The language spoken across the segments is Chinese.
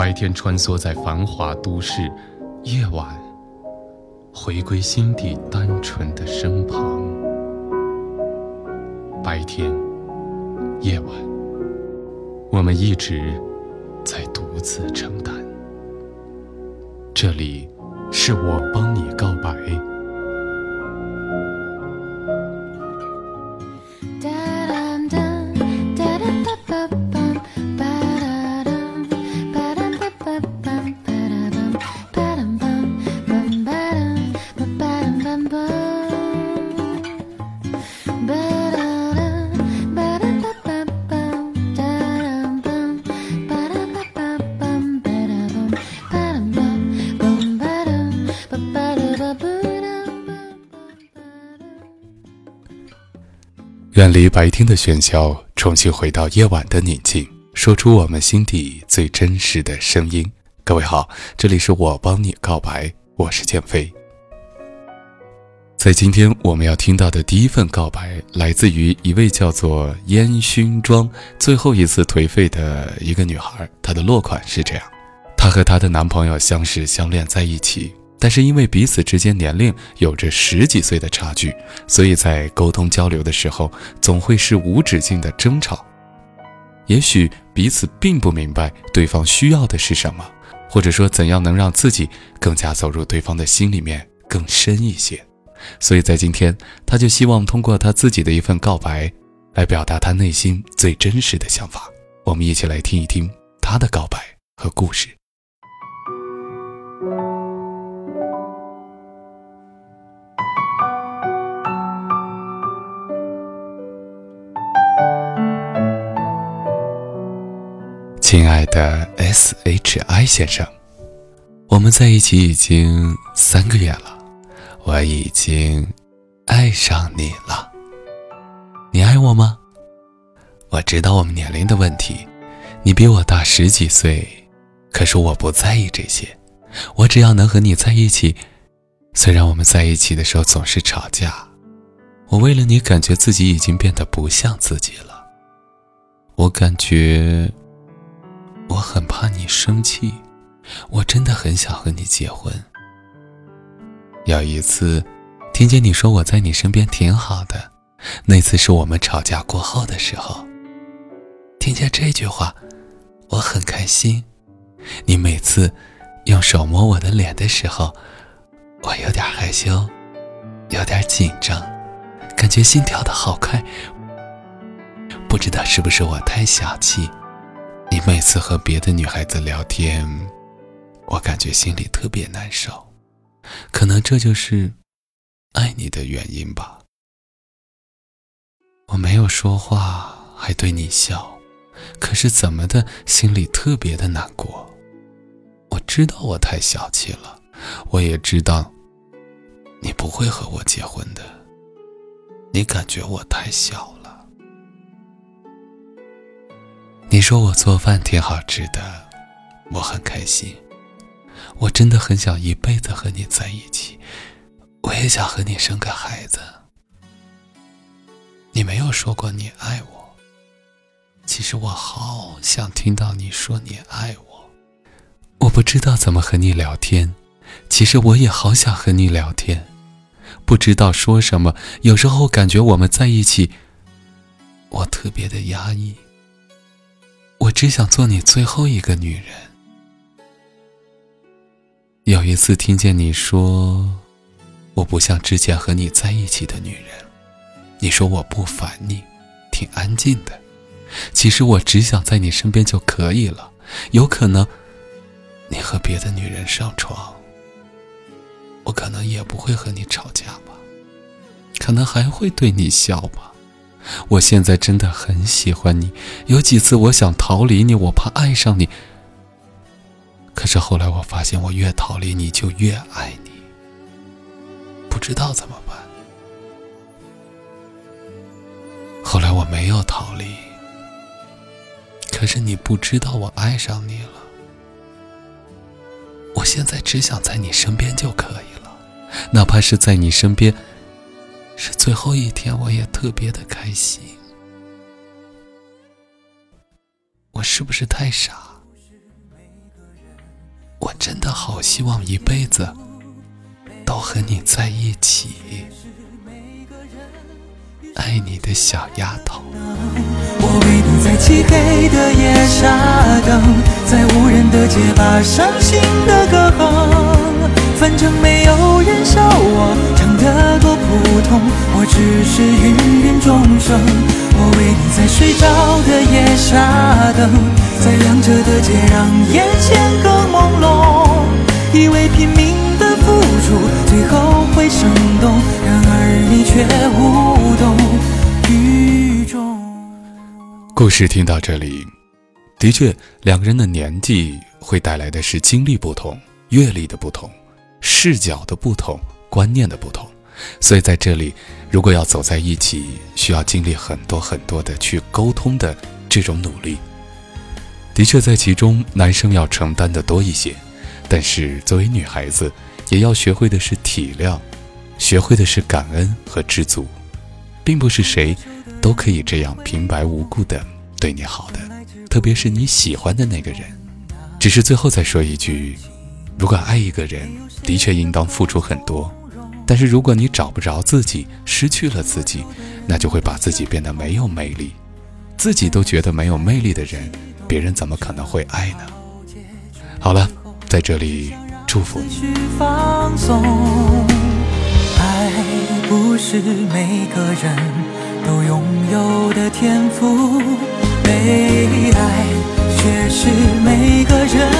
白天穿梭在繁华都市，夜晚回归心底单纯的身旁。白天，夜晚。我们一直在独自承担。这里是我帮你告白。远离白天的喧嚣，重新回到夜晚的宁静，说出我们心底最真实的声音。各位好，这里是我帮你告白，我是建飞。在今天我们要听到的第一份告白，来自于一位叫做烟熏妆最后一次颓废的一个女孩。她的落款是这样：她和她的男朋友相识相恋在一起。但是因为彼此之间年龄有着十几岁的差距，所以在沟通交流的时候总会是无止境的争吵。也许彼此并不明白对方需要的是什么，或者说怎样能让自己更加走入对方的心里面更深一些。所以在今天，他就希望通过他自己的一份告白，来表达他内心最真实的想法。我们一起来听一听他的告白和故事。亲爱的 S H I 先生，我们在一起已经三个月了，我已经爱上你了。你爱我吗？我知道我们年龄的问题，你比我大十几岁，可是我不在意这些，我只要能和你在一起。虽然我们在一起的时候总是吵架，我为了你感觉自己已经变得不像自己了。我感觉。我很怕你生气，我真的很想和你结婚。有一次，听见你说我在你身边挺好的，那次是我们吵架过后的时候。听见这句话，我很开心。你每次用手摸我的脸的时候，我有点害羞，有点紧张，感觉心跳的好快。不知道是不是我太小气。你每次和别的女孩子聊天，我感觉心里特别难受，可能这就是爱你的原因吧。我没有说话，还对你笑，可是怎么的，心里特别的难过。我知道我太小气了，我也知道你不会和我结婚的，你感觉我太小了。你说我做饭挺好吃的，我很开心。我真的很想一辈子和你在一起，我也想和你生个孩子。你没有说过你爱我，其实我好想听到你说你爱我。我不知道怎么和你聊天，其实我也好想和你聊天，不知道说什么。有时候感觉我们在一起，我特别的压抑。只想做你最后一个女人。有一次听见你说，我不像之前和你在一起的女人，你说我不烦你，挺安静的。其实我只想在你身边就可以了。有可能，你和别的女人上床，我可能也不会和你吵架吧，可能还会对你笑吧。我现在真的很喜欢你，有几次我想逃离你，我怕爱上你。可是后来我发现，我越逃离你就越爱你，不知道怎么办。后来我没有逃离。可是你不知道我爱上你了，我现在只想在你身边就可以了，哪怕是在你身边是最后一天，我也特别的开心。我是不是太傻？我真的好希望一辈子都和你在一起，爱你的小丫头。我为你在漆黑的夜傻等，在无人的街把伤心的歌哼。反正没有人笑我唱得多普通，我只是芸芸众生。我为你在睡着的夜傻等，在亮着的街让眼前更朦胧，以为拼命的付出最后会生动，然而你却无动于衷。故事听到这里，的确，两个人的年纪会带来的是经历不同、阅历的不同、视角的不同、观念的不同，所以在这里，如果要走在一起，需要经历很多很多的去沟通的这种努力。的确，在其中，男生要承担的多一些，但是作为女孩子，也要学会的是体谅，学会的是感恩和知足，并不是谁。都可以这样平白无故的对你好的，特别是你喜欢的那个人。只是最后再说一句：如果爱一个人，的确应当付出很多。但是如果你找不着自己，失去了自己，那就会把自己变得没有魅力。自己都觉得没有魅力的人，别人怎么可能会爱呢？好了，在这里祝福你。爱不是每个人。都拥有的天赋，被爱却是每个人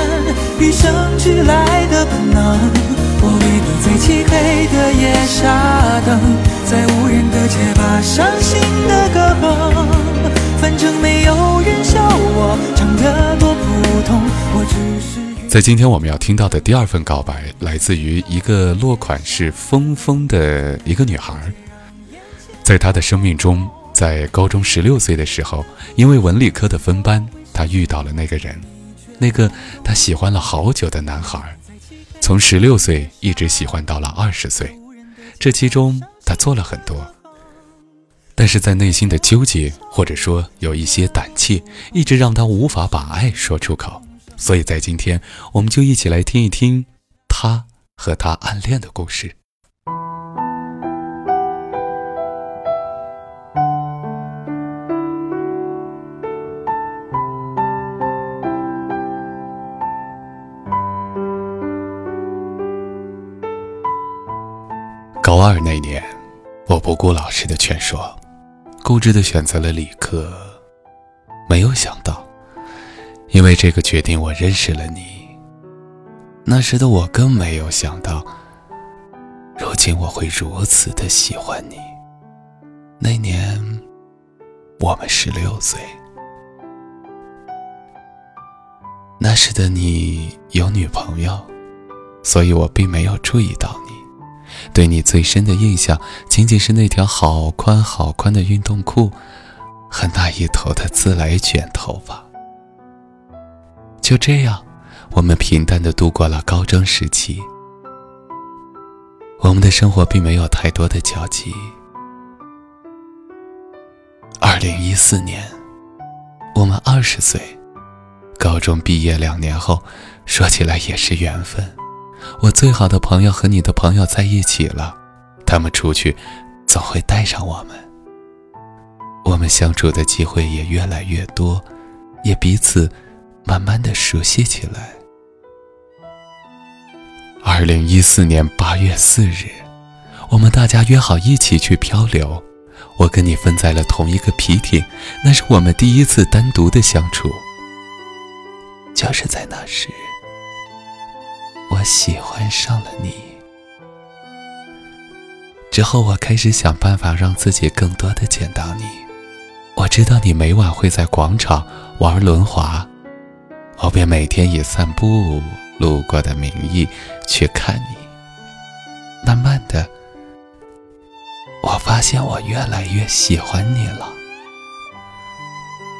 与生俱来的本能。我为你在漆黑的夜傻等，在无人的街把伤心的歌哼。反正没有人笑我唱得多普通，我只是。在今天我们要听到的第二份告白，来自于一个落款是峰峰的一个女孩。在他的生命中，在高中十六岁的时候，因为文理科的分班，他遇到了那个人，那个他喜欢了好久的男孩，从十六岁一直喜欢到了二十岁。这其中他做了很多，但是在内心的纠结，或者说有一些胆怯，一直让他无法把爱说出口。所以在今天，我们就一起来听一听他和他暗恋的故事。高二那年，我不顾老师的劝说，固执的选择了理科。没有想到，因为这个决定，我认识了你。那时的我更没有想到，如今我会如此的喜欢你。那年，我们十六岁。那时的你有女朋友，所以我并没有注意到你。对你最深的印象，仅仅是那条好宽好宽的运动裤，和那一头的自来卷头发。就这样，我们平淡的度过了高中时期。我们的生活并没有太多的交集。二零一四年，我们二十岁，高中毕业两年后，说起来也是缘分。我最好的朋友和你的朋友在一起了，他们出去总会带上我们。我们相处的机会也越来越多，也彼此慢慢的熟悉起来。二零一四年八月四日，我们大家约好一起去漂流。我跟你分在了同一个皮艇，那是我们第一次单独的相处。就是在那时，我喜欢上了你。之后，我开始想办法让自己更多的见到你。我知道你每晚会在广场玩轮滑，我便每天以散步路过的名义去看你。慢慢的。我发现我越来越喜欢你了。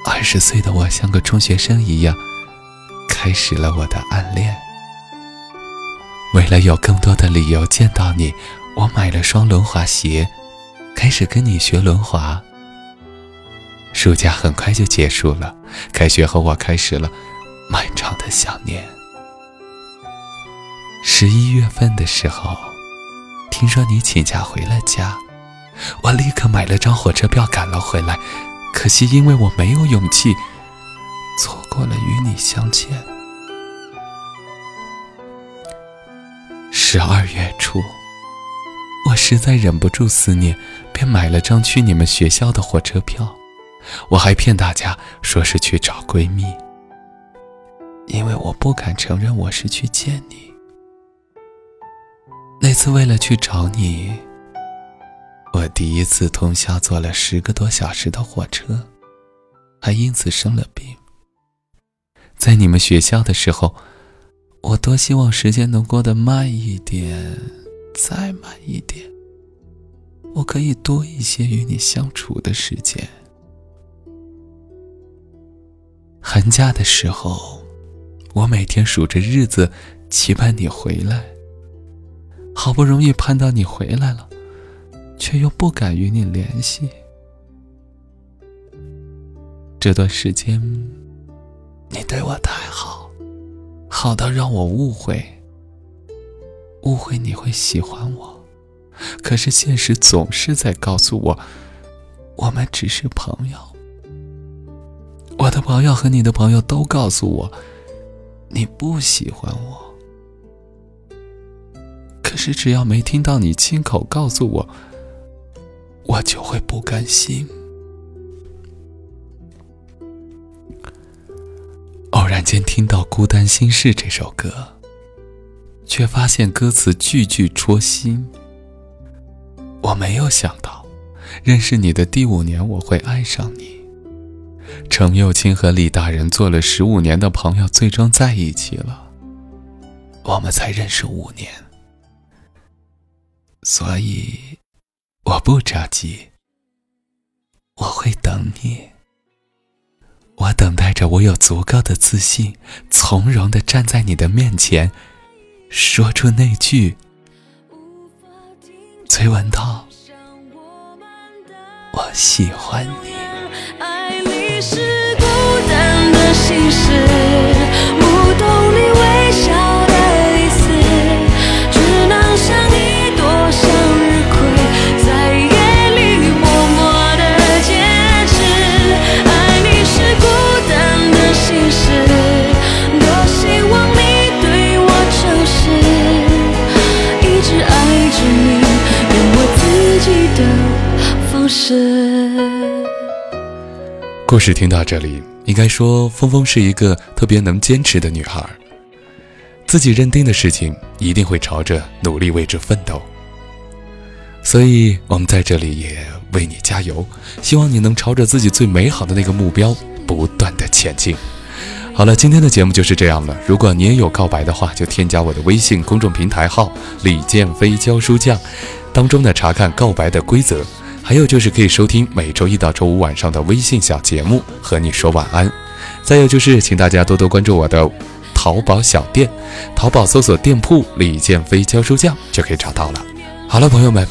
二十岁的我像个中学生一样，开始了我的暗恋。为了有更多的理由见到你，我买了双轮滑鞋，开始跟你学轮滑。暑假很快就结束了，开学后我开始了漫长的想念。十一月份的时候，听说你请假回了家。我立刻买了张火车票赶了回来，可惜因为我没有勇气，错过了与你相见。十二月初，我实在忍不住思念，便买了张去你们学校的火车票。我还骗大家说是去找闺蜜，因为我不敢承认我是去见你。那次为了去找你。我第一次通宵坐了十个多小时的火车，还因此生了病。在你们学校的时候，我多希望时间能过得慢一点，再慢一点，我可以多一些与你相处的时间。寒假的时候，我每天数着日子，期盼你回来。好不容易盼到你回来了。却又不敢与你联系。这段时间，你对我太好，好到让我误会，误会你会喜欢我。可是现实总是在告诉我，我们只是朋友。我的朋友和你的朋友都告诉我，你不喜欢我。可是只要没听到你亲口告诉我，我就会不甘心。听到《孤单心事》这首歌，却发现歌词句句戳心。我没有想到，认识你的第五年我会爱上你。程又青和李大人做了十五年的朋友，最终在一起了。我们才认识五年，所以。我不着急，我会等你。我等待着，我有足够的自信，从容地站在你的面前，说出那句崔文涛，我喜欢你。爱你是孤单的心事，故事听到这里，应该说峰峰是一个特别能坚持的女孩。自己认定的事情，一定会朝着努力为之奋斗。所以，我们在这里也为你加油，希望你能朝着自己最美好的那个目标不断的前进。好了，今天的节目就是这样了。如果你也有告白的话，就添加我的微信公众平台号“李建飞教书匠”，当中呢查看告白的规则。还有就是可以收听每周一到周五晚上的微信小节目，和你说晚安。再有就是，请大家多多关注我的淘宝小店，淘宝搜索店铺“李建飞教书匠”就可以找到了。好了，朋友们，